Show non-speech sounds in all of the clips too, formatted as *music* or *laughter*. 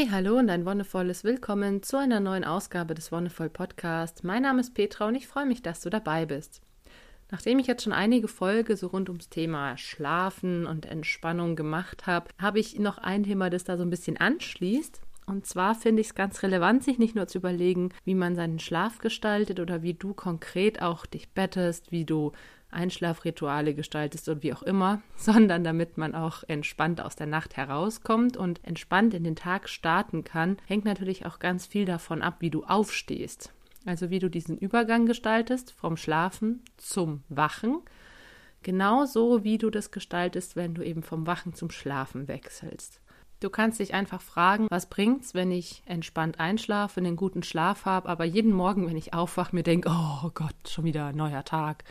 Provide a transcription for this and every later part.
Hey, hallo und ein wundervolles Willkommen zu einer neuen Ausgabe des Wonderful Podcast. Mein Name ist Petra und ich freue mich, dass du dabei bist. Nachdem ich jetzt schon einige Folge so rund ums Thema Schlafen und Entspannung gemacht habe, habe ich noch ein Thema, das da so ein bisschen anschließt. Und zwar finde ich es ganz relevant, sich nicht nur zu überlegen, wie man seinen Schlaf gestaltet oder wie du konkret auch dich bettest, wie du Einschlafrituale gestaltest und wie auch immer, *laughs* sondern damit man auch entspannt aus der Nacht herauskommt und entspannt in den Tag starten kann, hängt natürlich auch ganz viel davon ab, wie du aufstehst. Also wie du diesen Übergang gestaltest vom Schlafen zum Wachen. Genauso wie du das gestaltest, wenn du eben vom Wachen zum Schlafen wechselst. Du kannst dich einfach fragen, was bringt's, wenn ich entspannt einschlafe, einen guten Schlaf habe, aber jeden Morgen, wenn ich aufwache, mir denke, oh Gott, schon wieder neuer Tag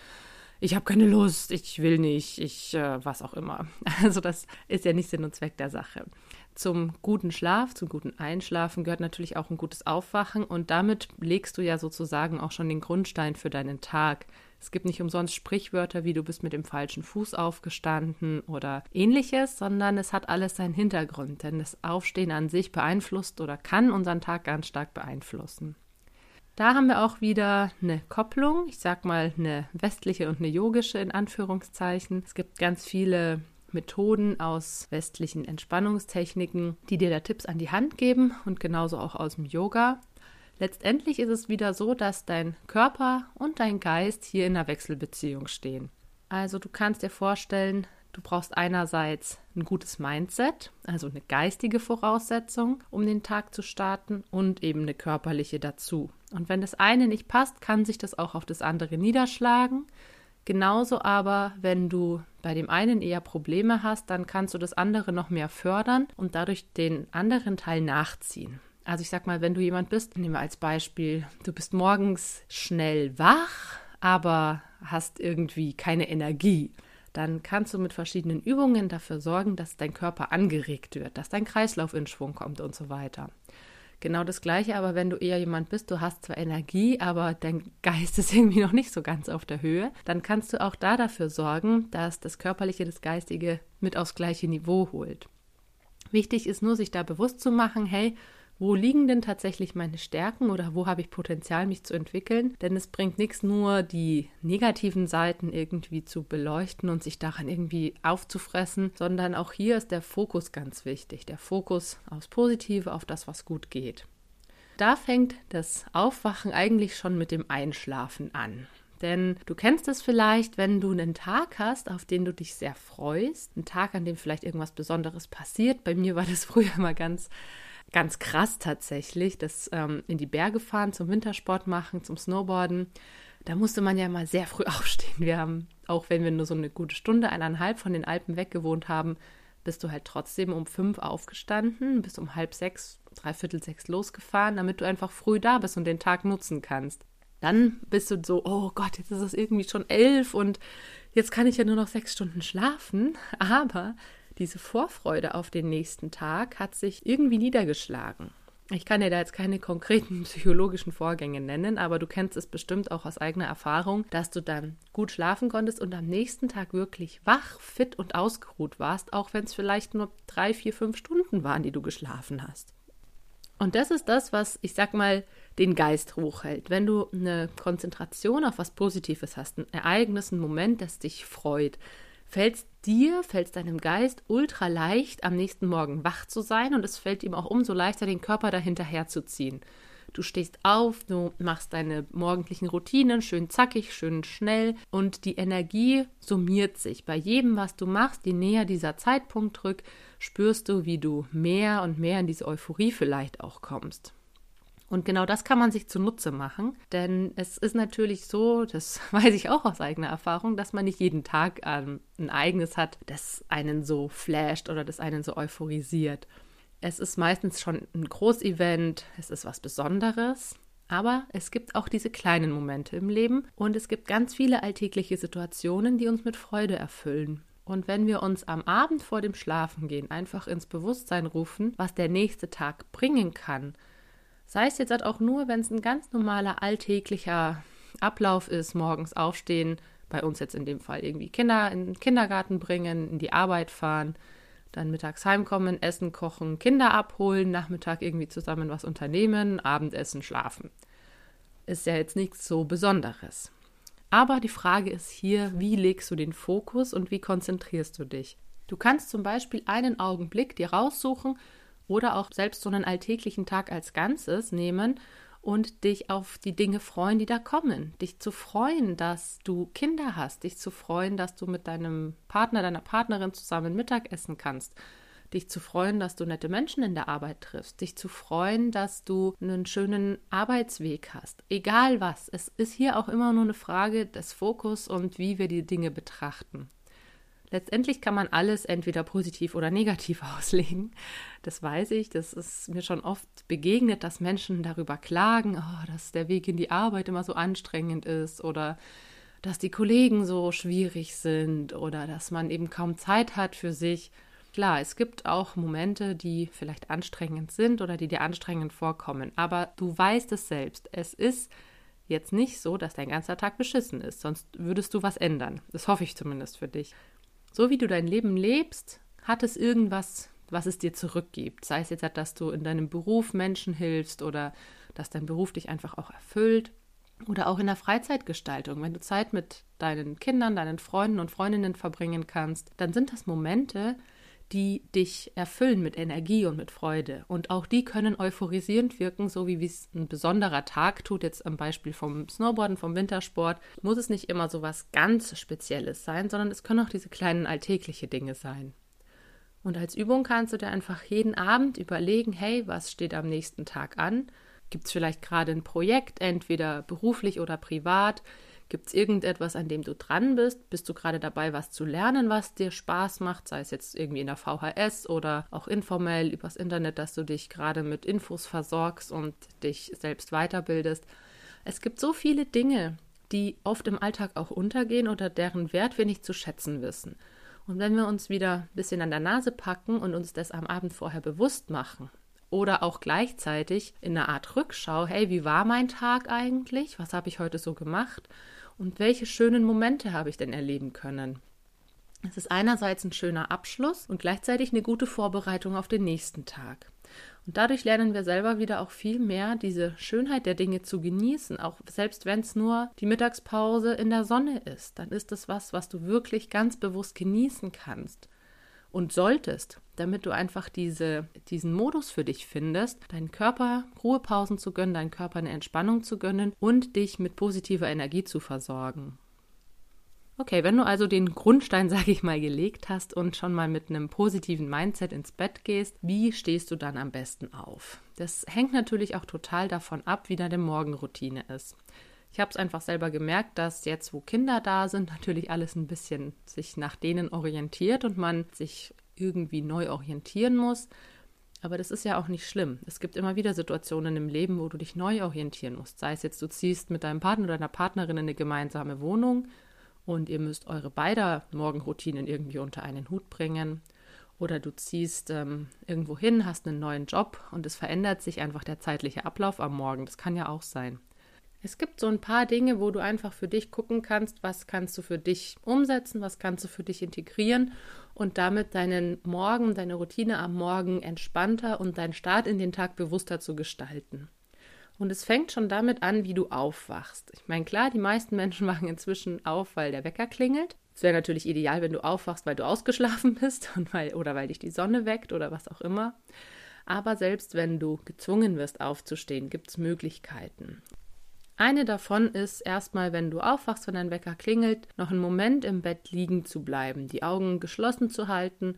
ich habe keine Lust, ich will nicht, ich äh, was auch immer. *laughs* Also das ist ja nicht Sinn und Zweck der Sache. Zum guten Schlaf, zum guten Einschlafen gehört natürlich auch ein gutes Aufwachen und damit legst du ja sozusagen auch schon den Grundstein für deinen Tag. Es gibt nicht umsonst Sprichwörter wie du bist mit dem falschen Fuß aufgestanden oder ähnliches, sondern es hat alles seinen Hintergrund, denn das Aufstehen an sich beeinflusst oder kann unseren Tag ganz stark beeinflussen. Da haben wir auch wieder eine Kopplung, ich sag mal eine westliche und eine yogische in Anführungszeichen. Es gibt ganz viele Methoden aus westlichen Entspannungstechniken, die dir da Tipps an die Hand geben und genauso auch aus dem Yoga. Letztendlich ist es wieder so, dass dein Körper und dein Geist hier in einer Wechselbeziehung stehen. Also du kannst dir vorstellen, Du brauchst einerseits ein gutes Mindset, also eine geistige Voraussetzung, um den Tag zu starten und eben eine körperliche dazu. Und wenn das eine nicht passt, kann sich das auch auf das andere niederschlagen. Genauso aber, wenn du bei dem einen eher Probleme hast, dann kannst du das andere noch mehr fördern und dadurch den anderen Teil nachziehen. Also ich sag mal, wenn du jemand bist, nehmen wir als Beispiel, du bist morgens schnell wach, aber hast irgendwie keine Energie dann kannst du mit verschiedenen Übungen dafür sorgen, dass dein Körper angeregt wird, dass dein Kreislauf in Schwung kommt und so weiter. Genau das Gleiche, aber wenn du eher jemand bist, du hast zwar Energie, aber dein Geist ist *laughs* irgendwie noch nicht so ganz auf der Höhe, dann kannst du auch da dafür sorgen, dass das Körperliche das Geistige mit aufs gleiche Niveau holt. Wichtig ist nur, sich da bewusst zu machen, hey, wo liegen denn tatsächlich meine Stärken oder wo habe ich Potenzial, mich zu entwickeln? Denn es bringt nichts, nur die negativen Seiten irgendwie zu beleuchten und sich daran irgendwie aufzufressen, sondern auch hier ist der Fokus ganz wichtig. Der Fokus aufs Positive, auf das, was gut geht. Da fängt das Aufwachen eigentlich schon mit dem Einschlafen an. Denn du kennst es vielleicht, wenn du einen Tag hast, auf den du dich sehr freust, einen Tag, an dem vielleicht irgendwas Besonderes passiert. Bei mir war das früher mal ganz ganz krass tatsächlich, das ähm, in die Berge fahren, zum Wintersport machen, zum Snowboarden. Da musste man ja mal sehr früh *laughs* aufstehen. Wir haben, auch wenn wir nur so eine gute Stunde, eineinhalb von den Alpen weg gewohnt haben, bist du halt trotzdem um fünf aufgestanden, bist um halb sechs, dreiviertel sechs losgefahren, damit du einfach früh da bist und den Tag nutzen kannst. Dann bist du so, oh Gott, jetzt ist es irgendwie schon elf und jetzt kann ich ja nur noch sechs Stunden schlafen. *laughs* Aber diese Vorfreude auf den nächsten Tag hat sich irgendwie niedergeschlagen. Ich kann dir da jetzt keine konkreten *laughs* psychologischen Vorgänge nennen, aber du kennst es bestimmt auch aus eigener Erfahrung, dass du dann gut schlafen konntest und am nächsten Tag wirklich wach, fit und ausgeruht warst, auch wenn es vielleicht nur drei, vier, fünf Stunden waren, die du geschlafen hast. Und das ist das, was ich sag mal den Geist hochhält. Wenn du eine Konzentration auf was Positives hast, ein Ereignis, ein Moment, das dich freut, fällt es dir, fällt es deinem Geist ultra leicht, am nächsten Morgen wach zu sein und es fällt ihm auch umso leichter, den Körper dahinterher zu ziehen. Du stehst auf, du machst deine morgendlichen Routinen schön zackig, schön schnell und die Energie summiert sich. Bei jedem, was du machst, je näher dieser Zeitpunkt rückt, spürst du, wie du mehr und mehr in diese Euphorie vielleicht auch kommst. Und genau das kann man sich zunutze machen, denn es ist natürlich so, das *laughs* weiß ich auch aus eigener Erfahrung, dass man nicht jeden Tag ähm, ein Ereignis hat, das einen so flasht oder das einen so euphorisiert. Es ist meistens schon ein Großevent, es ist was Besonderes, aber es gibt auch diese kleinen Momente im Leben und es gibt ganz viele alltägliche Situationen, die uns mit Freude erfüllen. Und wenn wir uns am Abend vor dem Schlafengehen einfach ins Bewusstsein rufen, was der nächste Tag bringen kann, Sei es jetzt halt auch nur, wenn es ein ganz normaler alltäglicher Ablauf ist, morgens aufstehen, bei uns jetzt in dem Fall irgendwie Kinder in den Kindergarten bringen, in die Arbeit fahren, dann mittags heimkommen, Essen kochen, Kinder abholen, Nachmittag irgendwie zusammen was unternehmen, Abendessen, schlafen. Ist ja jetzt nichts so Besonderes. Aber die Frage ist hier, wie legst du den Fokus und wie konzentrierst du dich? Du kannst zum Beispiel einen Augenblick dir raussuchen oder auch selbst so einen alltäglichen Tag als Ganzes nehmen und dich auf die Dinge freuen, die da kommen. Dich zu freuen, dass du Kinder hast, dich zu freuen, dass du mit deinem Partner, deiner Partnerin zusammen Mittag essen kannst, dich zu freuen, dass du nette Menschen in der Arbeit triffst, dich zu freuen, dass du einen schönen Arbeitsweg hast. Egal was, es ist hier auch immer nur eine Frage des Fokus und wie wir die Dinge betrachten. Letztendlich kann man alles entweder positiv oder negativ *laughs* auslegen. Das weiß ich. Das ist mir schon oft begegnet, dass Menschen darüber klagen, oh, dass der Weg in die Arbeit immer so anstrengend ist oder dass die Kollegen so schwierig sind oder dass man eben kaum Zeit hat für sich. Klar, es gibt auch Momente, die vielleicht anstrengend sind oder die dir anstrengend vorkommen, aber du weißt es selbst. Es ist jetzt nicht so, dass dein ganzer Tag beschissen ist, sonst würdest du was ändern. Das hoffe ich zumindest für dich. So wie du dein Leben lebst, hat es irgendwas, was es dir zurückgibt. Sei es jetzt, dass du in deinem Beruf Menschen hilfst oder dass dein Beruf dich einfach auch erfüllt. Oder auch in der Freizeitgestaltung, wenn du Zeit mit deinen Kindern, deinen Freunden und Freundinnen verbringen kannst, dann sind das Momente, die dich erfüllen mit Energie und mit Freude. Und auch die können euphorisierend wirken, so wie es ein besonderer Tag tut. Jetzt am Beispiel vom Snowboarden, vom Wintersport, muss es nicht immer so was ganz Spezielles sein, sondern es können auch diese kleinen alltägliche Dinge sein. Und als Übung kannst du dir einfach jeden Abend überlegen, hey, was steht am nächsten Tag an? Gibt es vielleicht gerade ein Projekt, entweder beruflich oder privat? Gibt es irgendetwas, an dem du dran bist? Bist du gerade dabei, was zu lernen, was dir Spaß macht? Sei es jetzt irgendwie in der VHS oder auch informell übers Internet, dass du dich gerade mit Infos versorgst und dich selbst weiterbildest. Es gibt so viele Dinge, die oft im Alltag auch untergehen oder deren Wert wir nicht zu schätzen wissen. Und wenn wir uns wieder ein bisschen an der Nase packen und uns das am Abend vorher bewusst machen, oder auch gleichzeitig in einer Art Rückschau, hey, wie war mein Tag eigentlich? Was habe ich heute so gemacht? Und welche schönen Momente habe ich denn erleben können? Es ist einerseits ein schöner Abschluss und gleichzeitig eine gute Vorbereitung auf den nächsten Tag. Und dadurch lernen wir selber wieder auch viel mehr, diese Schönheit der Dinge zu genießen, auch selbst wenn es nur die Mittagspause in der Sonne ist, dann ist es was, was du wirklich ganz bewusst genießen kannst und solltest, damit du einfach diese, diesen Modus für dich findest, deinen Körper Ruhepausen zu gönnen, deinen Körper eine Entspannung zu gönnen und dich mit positiver Energie zu versorgen. Okay, wenn du also den Grundstein, *laughs* sage ich mal, gelegt hast und schon mal mit einem positiven Mindset ins Bett gehst, wie stehst du dann am besten auf? Das hängt natürlich auch total davon ab, wie deine Morgenroutine ist. Ich habe es einfach selber gemerkt, dass jetzt, wo Kinder da sind, *laughs* natürlich alles ein bisschen sich nach denen orientiert und man sich irgendwie neu orientieren muss. Aber das ist ja auch nicht schlimm. Es gibt immer wieder Situationen im Leben, wo du dich neu orientieren musst. Sei es jetzt, du ziehst mit deinem Partner oder deiner Partnerin in eine gemeinsame Wohnung und ihr müsst eure beider Morgenroutinen irgendwie unter einen Hut bringen. Oder du ziehst ähm, irgendwo hin, hast einen neuen Job und es verändert sich einfach der zeitliche Ablauf am Morgen. Das kann ja auch sein. Es gibt so ein paar Dinge, wo du einfach für dich gucken kannst, was kannst du für dich umsetzen, was kannst du für dich integrieren und damit deinen Morgen, deine Routine am Morgen entspannter und deinen Start in den Tag bewusster zu gestalten. Und es fängt schon damit an, wie du aufwachst. Ich meine, klar, die meisten Menschen *laughs* wachen inzwischen auf, weil der Wecker klingelt. Es wäre natürlich ideal, wenn du aufwachst, weil du ausgeschlafen bist *laughs* und weil, oder weil dich die Sonne weckt oder was auch immer. Aber selbst wenn du gezwungen wirst aufzustehen, gibt es Möglichkeiten. Eine davon ist erstmal, wenn du aufwachst, wenn dein Wecker klingelt, noch einen Moment im Bett liegen zu bleiben, die Augen geschlossen zu halten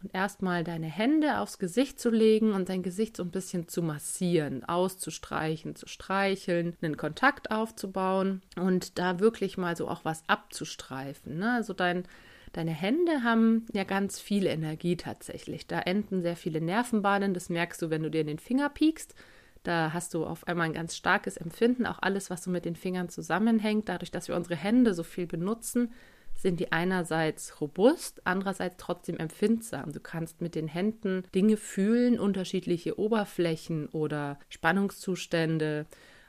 und erstmal deine Hände aufs Gesicht zu legen und dein Gesicht so ein bisschen zu massieren, auszustreichen, zu streicheln, einen Kontakt aufzubauen und da wirklich mal so auch was abzustreifen. Ne? Also dein, deine Hände haben ja ganz viel Energie tatsächlich. Da enden sehr viele Nervenbahnen, das merkst du, wenn du dir in den Finger piekst. Da hast du auf einmal ein ganz starkes Empfinden, auch alles, was so mit den Fingern zusammenhängt. Dadurch, dass wir unsere Hände so viel benutzen, sind die einerseits robust, andererseits trotzdem empfindsam. Du kannst mit den Händen Dinge fühlen, unterschiedliche Oberflächen oder Spannungszustände,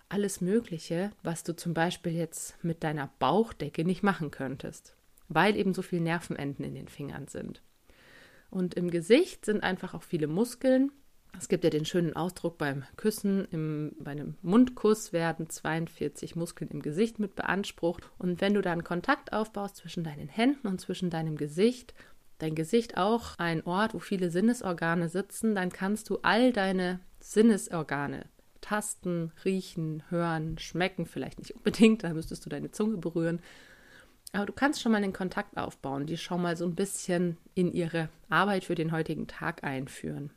alles Mögliche, was du zum Beispiel jetzt mit deiner Bauchdecke nicht machen könntest, weil eben so viele Nervenenden in den Fingern sind. Und im Gesicht sind einfach auch viele Muskeln. Es gibt ja den schönen Ausdruck beim Küssen, im, bei einem Mundkuss werden 42 Muskeln im Gesicht mit beansprucht. Und wenn du dann Kontakt aufbaust zwischen deinen Händen und zwischen deinem Gesicht, dein Gesicht auch ein Ort, wo viele Sinnesorgane sitzen, dann kannst du all deine Sinnesorgane tasten, riechen, hören, schmecken, vielleicht nicht unbedingt, da müsstest du deine Zunge berühren. Aber du kannst schon mal den Kontakt aufbauen, die schon mal so ein bisschen in ihre Arbeit für den heutigen Tag einführen.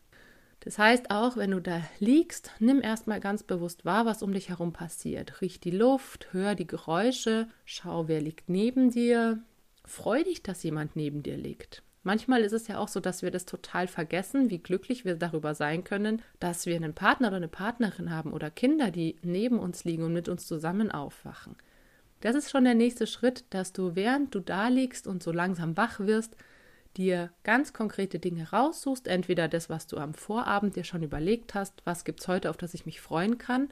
Das heißt auch, wenn du da liegst, nimm erstmal ganz bewusst wahr, was um dich herum passiert. Riech die Luft, hör die Geräusche, schau, wer liegt neben dir. Freu dich, dass jemand neben dir liegt. Manchmal ist es ja auch so, dass wir das total vergessen, wie glücklich wir darüber sein können, dass wir einen Partner oder eine Partnerin haben oder Kinder, die neben uns liegen und mit uns zusammen aufwachen. Das ist schon der nächste Schritt, dass du, während du da liegst und so langsam wach wirst, dir ganz konkrete Dinge raussuchst, entweder das, was du am Vorabend dir schon überlegt hast, was gibt es heute, auf das ich mich freuen kann,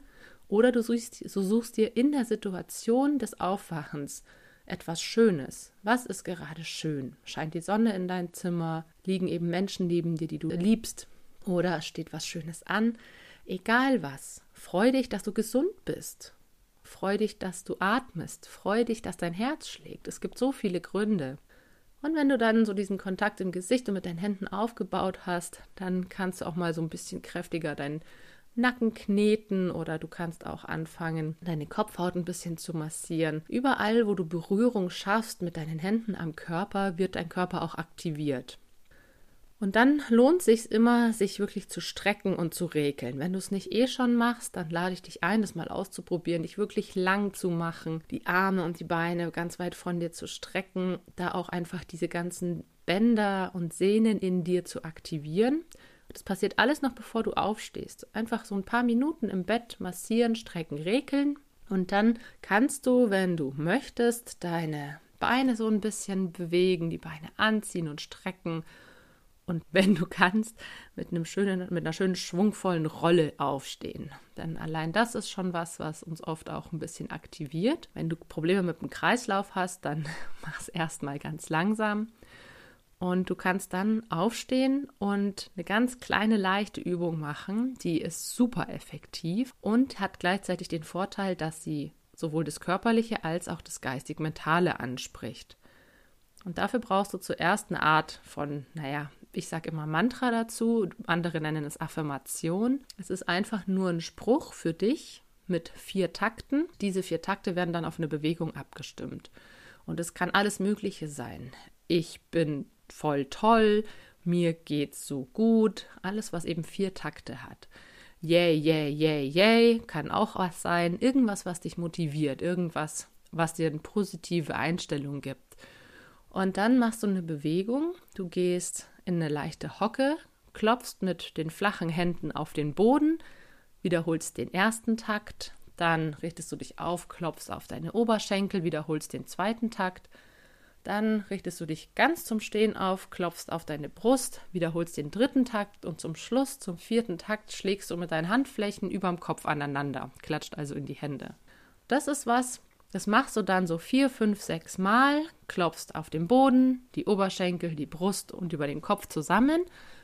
oder du suchst, du suchst dir in der Situation des Aufwachens etwas Schönes. Was ist gerade schön? Scheint die Sonne in dein Zimmer? Liegen eben Menschen neben dir, die du liebst? Oder steht was Schönes an? Egal was. Freu dich, dass du gesund bist. Freu dich, dass du atmest. Freu dich, dass dein Herz schlägt. Es gibt so viele Gründe. Und wenn du dann so diesen Kontakt im Gesicht und mit deinen Händen aufgebaut hast, dann kannst du auch mal so ein bisschen kräftiger deinen Nacken kneten oder du kannst auch anfangen, deine Kopfhaut ein bisschen zu massieren. Überall, wo du Berührung schaffst mit deinen Händen am Körper, wird dein Körper auch aktiviert. Und dann lohnt sich immer, sich wirklich zu strecken und zu regeln. Wenn du es nicht eh schon machst, dann lade ich dich ein, das mal auszuprobieren, dich wirklich lang zu machen, die Arme und die Beine ganz weit von dir zu strecken, da auch einfach diese ganzen Bänder und Sehnen in dir zu aktivieren. Das passiert alles noch bevor du aufstehst. Einfach so ein paar Minuten im Bett massieren, strecken, regeln. Und dann kannst du, wenn du möchtest, deine Beine so ein bisschen bewegen, die Beine anziehen und strecken und wenn du kannst, mit einem schönen, mit einer schönen schwungvollen Rolle aufstehen. Denn allein das ist schon was, was uns oft auch ein bisschen aktiviert. Wenn du Probleme mit dem Kreislauf hast, dann *laughs* mach es erstmal ganz langsam. Und du kannst dann aufstehen und eine ganz kleine, leichte Übung machen. Die ist super effektiv und hat gleichzeitig den Vorteil, dass sie sowohl das Körperliche als auch das Geistig-Mentale anspricht. Und dafür brauchst du zuerst eine Art von, naja, ich sage immer Mantra dazu, andere nennen es Affirmation. Es ist einfach nur ein Spruch für dich mit vier Takten. Diese vier Takte werden dann auf eine Bewegung abgestimmt. Und es kann alles Mögliche sein. Ich bin voll toll, mir geht's so gut, alles, was eben vier Takte hat. Yay, yay, yay, yay, kann auch was sein. Irgendwas, was dich motiviert, irgendwas, was dir eine positive Einstellung gibt. Und dann machst du eine Bewegung. Du gehst in eine leichte Hocke, klopfst mit den flachen Händen auf den Boden, wiederholst den ersten Takt, dann richtest du dich auf, klopfst auf deine Oberschenkel, wiederholst den zweiten Takt, dann richtest du dich ganz zum Stehen auf, klopfst auf deine Brust, wiederholst den dritten Takt und zum Schluss, zum vierten Takt, schlägst du mit deinen Handflächen überm Kopf aneinander, klatscht also in die Hände. Das ist was, das machst du dann so vier, fünf, sechs Mal, klopfst auf den Boden, die Oberschenkel, die Brust und über den Kopf zusammen.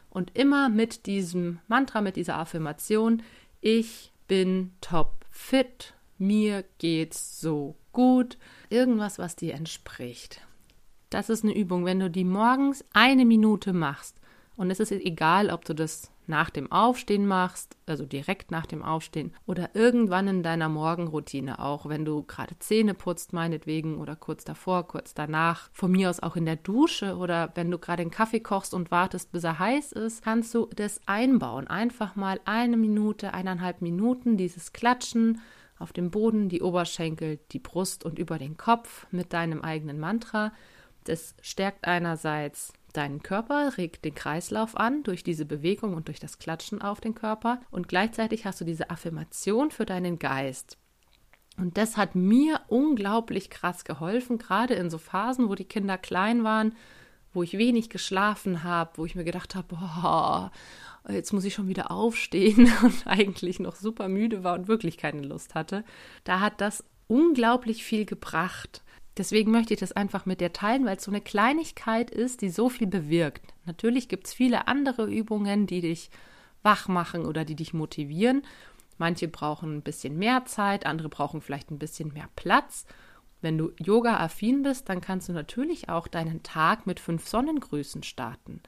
Und immer mit diesem Mantra, mit dieser Affirmation, ich bin top fit, mir geht's so gut, irgendwas, was dir entspricht. Das ist eine Übung, wenn du die morgens eine Minute machst und es ist egal, ob du das nach dem Aufstehen machst, also direkt nach dem Aufstehen oder irgendwann in deiner Morgenroutine auch, wenn du gerade Zähne putzt meinetwegen oder kurz davor, kurz danach, von mir aus auch in der Dusche oder wenn du gerade einen Kaffee kochst und wartest, bis er heiß ist, kannst du das einbauen. Einfach mal eine Minute, eineinhalb Minuten dieses Klatschen auf dem Boden, die Oberschenkel, die Brust und über den Kopf mit deinem eigenen Mantra. Das stärkt einerseits deinen Körper, regt den Kreislauf an durch diese Bewegung und durch das Klatschen auf den Körper und gleichzeitig hast du diese Affirmation für deinen Geist. Und das hat mir unglaublich krass geholfen, gerade in so Phasen, wo die Kinder klein waren, wo ich wenig geschlafen habe, wo ich mir gedacht habe, boah, jetzt muss ich schon wieder aufstehen *laughs* und eigentlich noch super müde war und wirklich keine Lust hatte. Da hat das unglaublich viel gebracht Deswegen möchte ich das einfach mit dir teilen, weil es so eine Kleinigkeit ist, die so viel bewirkt. Natürlich gibt es viele andere Übungen, die dich wach machen oder die dich motivieren. Manche brauchen ein bisschen mehr Zeit, andere brauchen vielleicht ein bisschen mehr Platz. Wenn du Yoga-affin bist, dann kannst du natürlich auch deinen Tag mit fünf Sonnengrüßen starten.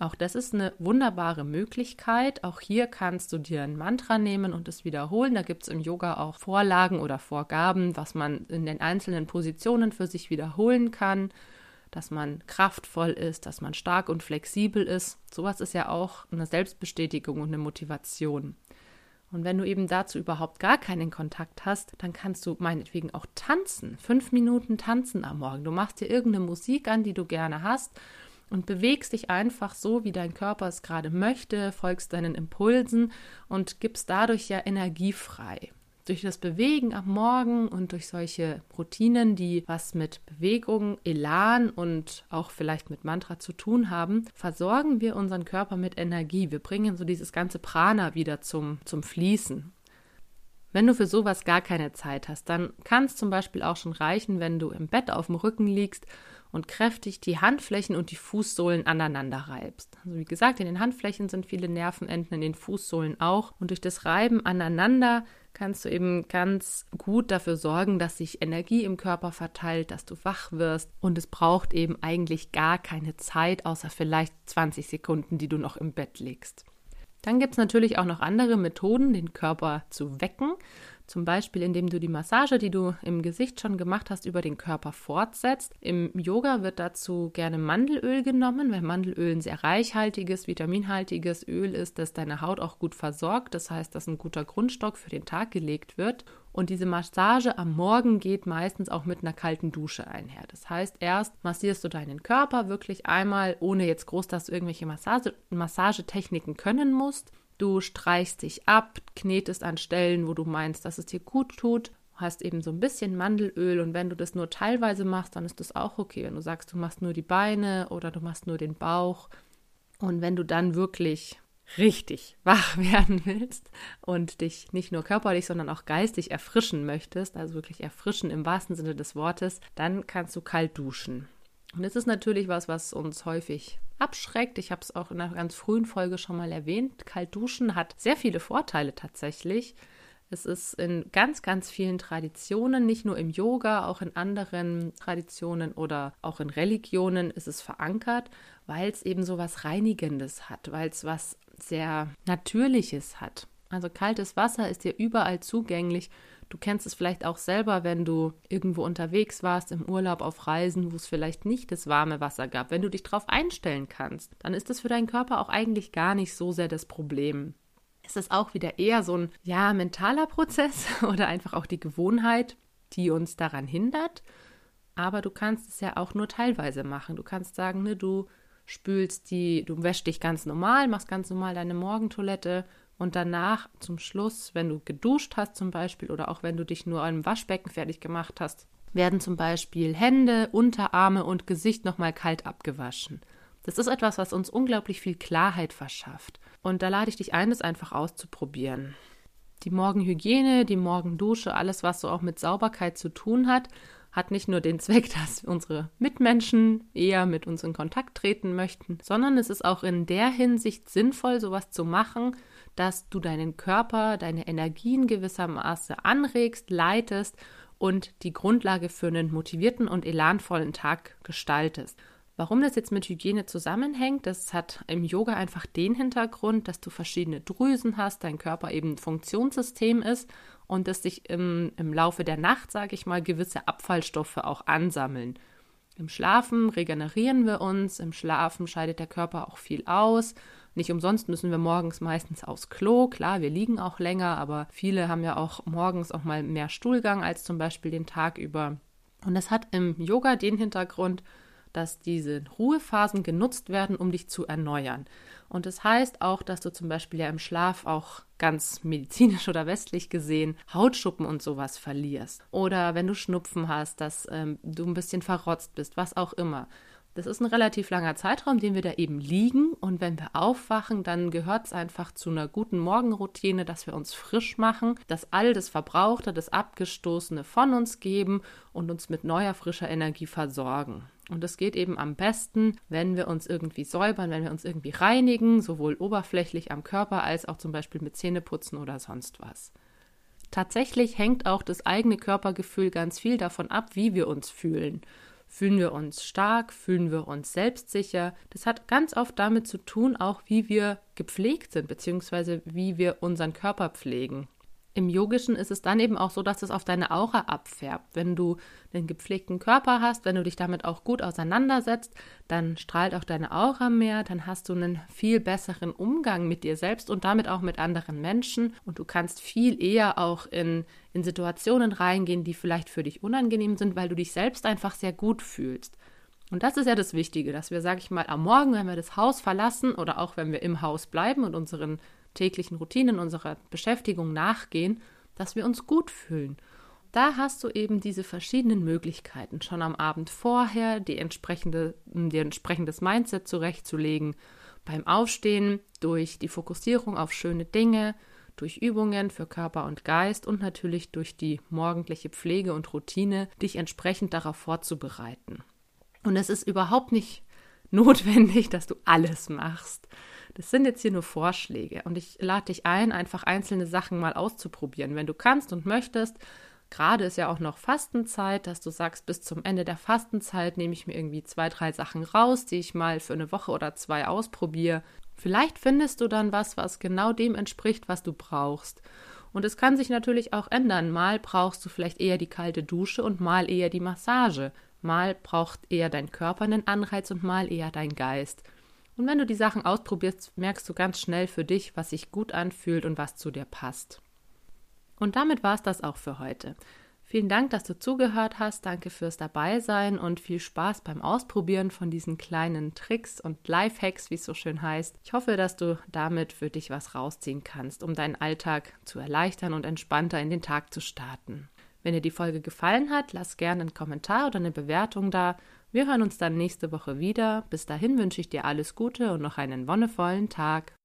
Auch das ist eine wunderbare Möglichkeit. Auch hier kannst du dir ein Mantra nehmen und es wiederholen. Da gibt es im Yoga auch Vorlagen oder Vorgaben, was man in den einzelnen Positionen für sich wiederholen kann, dass man kraftvoll ist, dass man stark und flexibel ist. Sowas ist ja auch eine Selbstbestätigung und eine Motivation. Und wenn du eben dazu überhaupt gar keinen Kontakt hast, dann kannst du meinetwegen auch tanzen. Fünf Minuten tanzen am Morgen. Du machst dir irgendeine Musik an, die du gerne hast und bewegst dich einfach so, wie dein Körper es gerade möchte, folgst deinen Impulsen und gibst dadurch ja Energie frei durch das Bewegen am Morgen und durch solche Routinen, die was mit Bewegung, Elan und auch vielleicht mit Mantra zu tun haben, versorgen wir unseren Körper mit Energie. Wir bringen so dieses ganze Prana wieder zum, zum Fließen. Wenn du für sowas gar keine Zeit hast, dann kann es zum Beispiel auch schon reichen, wenn du im Bett auf dem Rücken liegst und kräftig die Handflächen und die Fußsohlen aneinander reibst. Also wie gesagt, in den Handflächen sind viele Nervenenden, in den Fußsohlen auch. Und durch das Reiben aneinander kannst du eben ganz gut dafür sorgen, dass sich Energie im Körper verteilt, dass du wach wirst. Und es braucht eben eigentlich gar keine Zeit, außer vielleicht 20 Sekunden, die du noch im Bett liegst. Dann gibt es natürlich auch noch andere Methoden, den Körper zu wecken. Zum Beispiel, indem du die Massage, die du im Gesicht schon gemacht hast, über den Körper fortsetzt. Im Yoga wird dazu gerne Mandelöl genommen, weil Mandelöl ein sehr reichhaltiges, vitaminhaltiges Öl ist, das deine Haut auch gut versorgt. Das heißt, dass ein guter Grundstock für den Tag gelegt wird. Und diese Massage am Morgen geht meistens auch mit einer kalten Dusche einher. Das heißt, erst massierst du deinen Körper wirklich einmal, ohne jetzt groß, dass du irgendwelche Massage Massagetechniken können musst. Du streichst dich ab, knetest an Stellen, wo du meinst, dass es dir gut tut, hast eben so ein bisschen Mandelöl und wenn du das nur teilweise machst, dann ist das auch okay. Wenn du sagst, du machst nur die Beine oder du machst nur den Bauch und wenn du dann wirklich richtig wach *laughs* werden willst und dich nicht nur körperlich, sondern auch geistig erfrischen möchtest, also wirklich erfrischen im wahrsten Sinne des Wortes, dann kannst du kalt duschen. Und das ist natürlich was, was uns häufig abschreckt. Ich habe es auch in einer ganz frühen Folge schon mal erwähnt. Kalt duschen hat sehr viele Vorteile tatsächlich. Es ist in ganz, ganz vielen Traditionen, nicht nur im Yoga, auch in anderen Traditionen oder auch in Religionen ist es verankert, weil es eben so was Reinigendes hat, weil es was sehr Natürliches hat. Also kaltes Wasser ist dir überall zugänglich Du kennst es vielleicht auch selber, wenn du irgendwo unterwegs warst, im Urlaub, auf Reisen, wo es vielleicht nicht das warme Wasser gab. Wenn du dich darauf einstellen kannst, dann ist das für deinen Körper auch eigentlich gar nicht so sehr das Problem. Es ist auch wieder eher so ein, ja, mentaler Prozess *laughs* oder einfach auch die Gewohnheit, die uns daran hindert. Aber du kannst es ja auch nur teilweise machen. Du kannst sagen, ne, du spülst die, du wäschst dich ganz normal, machst ganz normal deine Morgentoilette und danach zum Schluss, wenn du geduscht hast zum Beispiel oder auch wenn du dich nur im Waschbecken fertig gemacht hast, werden zum Beispiel Hände, Unterarme und Gesicht nochmal kalt abgewaschen. Das ist etwas, was uns unglaublich viel Klarheit verschafft. Und da lade ich dich ein, das einfach auszuprobieren. Die Morgenhygiene, die Morgendusche, alles, was so auch mit Sauberkeit zu tun hat, hat nicht nur den Zweck, *laughs* dass unsere Mitmenschen eher mit uns in Kontakt treten möchten, sondern es ist auch in der Hinsicht sinnvoll, sowas zu machen, dass du deinen Körper, deine Energien gewissermaßen anregst, leitest und die Grundlage für einen motivierten und elanvollen Tag gestaltest. Warum das jetzt mit Hygiene zusammenhängt, das hat im Yoga einfach den Hintergrund, dass du verschiedene Drüsen hast, dein Körper eben Funktionssystem ist und dass sich im, im Laufe der Nacht, sage ich mal, gewisse Abfallstoffe auch ansammeln. Im Schlafen regenerieren wir uns, im Schlafen scheidet der Körper auch viel aus nicht umsonst müssen wir morgens meistens aufs Klo. Klar, wir liegen auch länger, aber viele haben ja auch morgens auch mal mehr Stuhlgang als zum Beispiel den Tag über. Und das hat im Yoga den Hintergrund, dass diese Ruhephasen genutzt werden, um dich zu erneuern. Und das heißt auch, dass du zum Beispiel ja im Schlaf auch ganz medizinisch oder westlich gesehen Hautschuppen und sowas verlierst. Oder wenn du Schnupfen hast, dass ähm, du ein bisschen verrotzt bist, was auch immer Das ist ein relativ langer Zeitraum, den wir da eben liegen. Und wenn wir aufwachen, dann gehört es einfach zu einer guten Morgenroutine, dass wir uns frisch machen, dass all das Verbrauchte, das Abgestoßene von uns geben und uns mit neuer, frischer Energie versorgen. Und es geht eben am besten, wenn wir uns irgendwie säubern, wenn wir uns irgendwie reinigen, sowohl oberflächlich am Körper als auch zum Beispiel mit Zähneputzen oder sonst was. Tatsächlich hängt auch das eigene Körpergefühl ganz viel davon ab, wie wir uns fühlen. Fühlen wir uns stark? Fühlen wir uns selbstsicher? Das hat ganz oft damit zu tun, auch wie wir gepflegt sind, beziehungsweise wie wir unseren Körper pflegen. Im Yogischen ist es dann eben auch so, dass es auf deine Aura abfärbt. Wenn du einen gepflegten Körper hast, wenn du dich damit auch gut auseinandersetzt, dann strahlt auch deine Aura mehr, dann hast du einen viel besseren Umgang mit dir selbst und damit auch mit anderen Menschen und du kannst viel eher auch in, in Situationen reingehen, die vielleicht für dich unangenehm sind, weil du dich selbst einfach sehr gut fühlst. Und das ist ja das Wichtige, dass wir, sag ich mal, am Morgen, wenn wir das Haus verlassen oder auch wenn wir im Haus bleiben und unseren täglichen Routinen, unserer Beschäftigung nachgehen, dass wir uns gut fühlen. Da hast du eben diese verschiedenen Möglichkeiten, schon am Abend vorher die entsprechende, die entsprechendes Mindset zurechtzulegen, beim Aufstehen durch die Fokussierung auf schöne Dinge, durch Übungen für Körper und Geist und natürlich durch die morgendliche Pflege und Routine, dich entsprechend darauf vorzubereiten. Und es ist überhaupt nicht *laughs* notwendig, dass du alles machst. Das sind jetzt hier nur Vorschläge und ich lade dich ein, einfach einzelne Sachen mal auszuprobieren. Wenn du kannst und möchtest, gerade ist ja auch noch Fastenzeit, dass du sagst, bis zum Ende der Fastenzeit nehme ich mir irgendwie zwei, drei Sachen raus, die ich mal für eine Woche oder zwei ausprobiere. Vielleicht findest du dann was, was genau dem entspricht, was du brauchst. Und es kann sich natürlich auch ändern. Mal brauchst du vielleicht eher die kalte Dusche und mal eher die Massage. Mal braucht eher dein Körper einen Anreiz und mal eher dein Geist. Und wenn du die Sachen ausprobierst, merkst du ganz schnell für dich, was sich gut anfühlt und was zu dir passt. Und damit war es das auch für heute. Vielen Dank, dass du zugehört hast. Danke fürs Dabeisein und viel Spaß beim Ausprobieren von diesen kleinen Tricks und Lifehacks, wie es so schön heißt. Ich hoffe, dass du damit für dich was rausziehen kannst, um deinen Alltag zu erleichtern und entspannter in den Tag zu starten. Wenn dir die Folge gefallen hat, lass gerne einen Kommentar oder eine Bewertung da wir hören uns dann nächste Woche wieder. Bis dahin wünsche ich dir alles Gute und noch einen wonnevollen Tag.